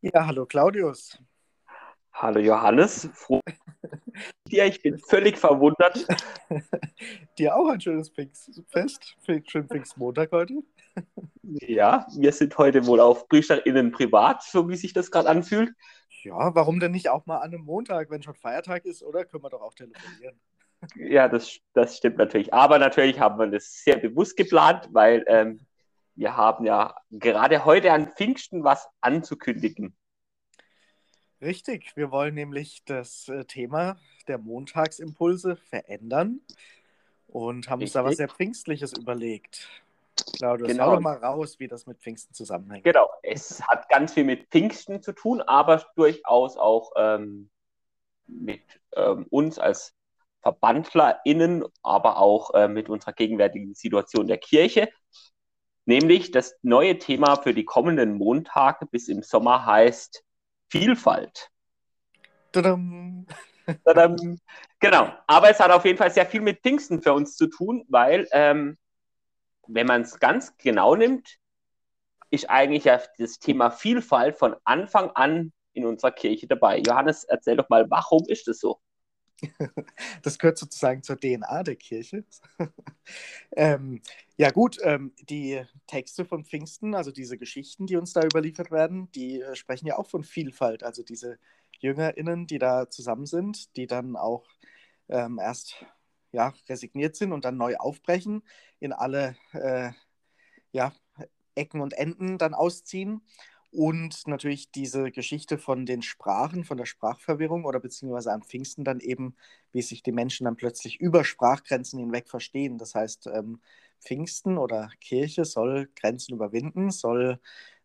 Ja, hallo Claudius. Hallo Johannes, froh dir, ich bin völlig verwundert. Dir auch ein schönes Pfingstfest, schönen Pfingstmontag heute. Ja, wir sind heute wohl auf PriesterInnen privat, so wie sich das gerade anfühlt. Ja, warum denn nicht auch mal an einem Montag, wenn schon Feiertag ist, oder? Können wir doch auch telefonieren. Ja, das, das stimmt natürlich. Aber natürlich haben wir das sehr bewusst geplant, weil ähm, wir haben ja gerade heute an Pfingsten was anzukündigen. Richtig, wir wollen nämlich das äh, Thema der Montagsimpulse verändern und haben Richtig. uns da was sehr Pfingstliches überlegt. Claudius, genau. doch mal raus, wie das mit Pfingsten zusammenhängt. Genau, es hat ganz viel mit Pfingsten zu tun, aber durchaus auch ähm, mit ähm, uns als VerbandlerInnen, aber auch äh, mit unserer gegenwärtigen Situation der Kirche. Nämlich das neue Thema für die kommenden Montage bis im Sommer heißt Vielfalt. Tadam. Tadam. Genau, aber es hat auf jeden Fall sehr viel mit Pfingsten für uns zu tun, weil, ähm, wenn man es ganz genau nimmt, ist eigentlich ja das Thema Vielfalt von Anfang an in unserer Kirche dabei. Johannes, erzähl doch mal, warum ist das so? Das gehört sozusagen zur DNA der Kirche. ähm, ja gut, ähm, die Texte von Pfingsten, also diese Geschichten, die uns da überliefert werden, die äh, sprechen ja auch von Vielfalt. Also diese JüngerInnen, die da zusammen sind, die dann auch ähm, erst ja, resigniert sind und dann neu aufbrechen, in alle äh, ja, Ecken und Enden dann ausziehen und natürlich diese Geschichte von den Sprachen, von der Sprachverwirrung oder beziehungsweise am Pfingsten dann eben, wie sich die Menschen dann plötzlich über Sprachgrenzen hinweg verstehen. Das heißt, ähm, Pfingsten oder Kirche soll Grenzen überwinden, soll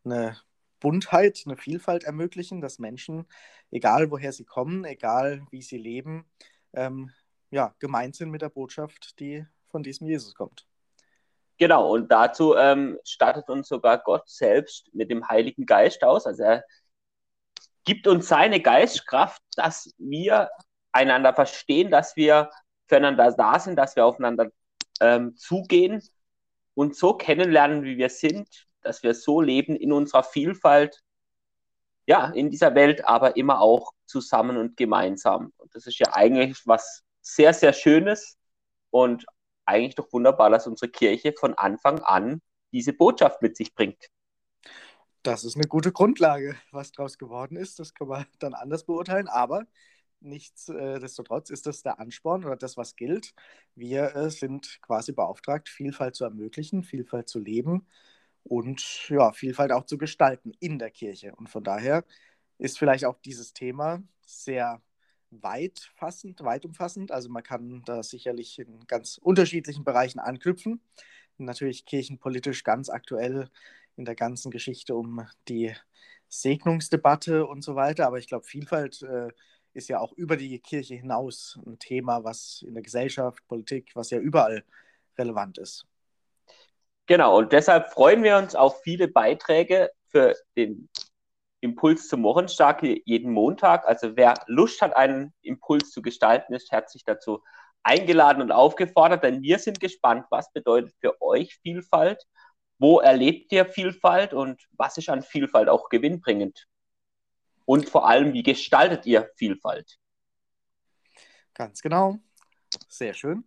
eine Buntheit, eine Vielfalt ermöglichen, dass Menschen, egal woher sie kommen, egal wie sie leben, ähm, ja, gemeint sind mit der Botschaft, die von diesem Jesus kommt. Genau, und dazu ähm, stattet uns sogar Gott selbst mit dem Heiligen Geist aus. Also er gibt uns seine Geistkraft, dass wir einander verstehen, dass wir füreinander da sind, dass wir aufeinander ähm, zugehen und so kennenlernen, wie wir sind, dass wir so leben in unserer Vielfalt, ja, in dieser Welt, aber immer auch zusammen und gemeinsam. Und das ist ja eigentlich was sehr, sehr Schönes und eigentlich doch wunderbar, dass unsere Kirche von Anfang an diese Botschaft mit sich bringt. Das ist eine gute Grundlage. Was daraus geworden ist, das kann man dann anders beurteilen, aber nichtsdestotrotz ist das der Ansporn oder das, was gilt. Wir äh, sind quasi beauftragt, Vielfalt zu ermöglichen, Vielfalt zu leben und ja, Vielfalt auch zu gestalten in der Kirche. Und von daher ist vielleicht auch dieses Thema sehr weit fassend, weit umfassend. Also man kann da sicherlich in ganz unterschiedlichen Bereichen anknüpfen. Natürlich kirchenpolitisch ganz aktuell in der ganzen Geschichte um die Segnungsdebatte und so weiter. Aber ich glaube, Vielfalt äh, ist ja auch über die Kirche hinaus ein Thema, was in der Gesellschaft, Politik, was ja überall relevant ist. Genau, und deshalb freuen wir uns auf viele Beiträge für den Impuls zum Wochenstark jeden Montag. Also wer Lust hat, einen Impuls zu gestalten, ist herzlich dazu eingeladen und aufgefordert, denn wir sind gespannt, was bedeutet für euch Vielfalt, wo erlebt ihr Vielfalt und was ist an Vielfalt auch gewinnbringend? Und vor allem, wie gestaltet ihr Vielfalt? Ganz genau. Sehr schön.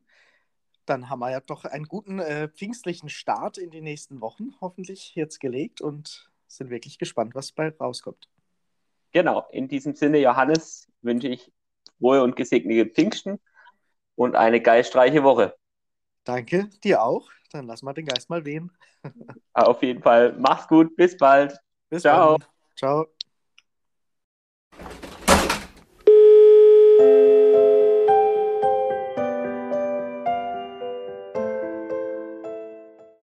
Dann haben wir ja doch einen guten äh, pfingstlichen Start in die nächsten Wochen hoffentlich jetzt gelegt und sind wirklich gespannt, was bei rauskommt. Genau, in diesem Sinne, Johannes, wünsche ich frohe und gesegnete Pfingsten und eine geistreiche Woche. Danke, dir auch. Dann lass mal den Geist mal wehen. Auf jeden Fall. Mach's gut, bis bald. Bis Ciao. Bald. Ciao.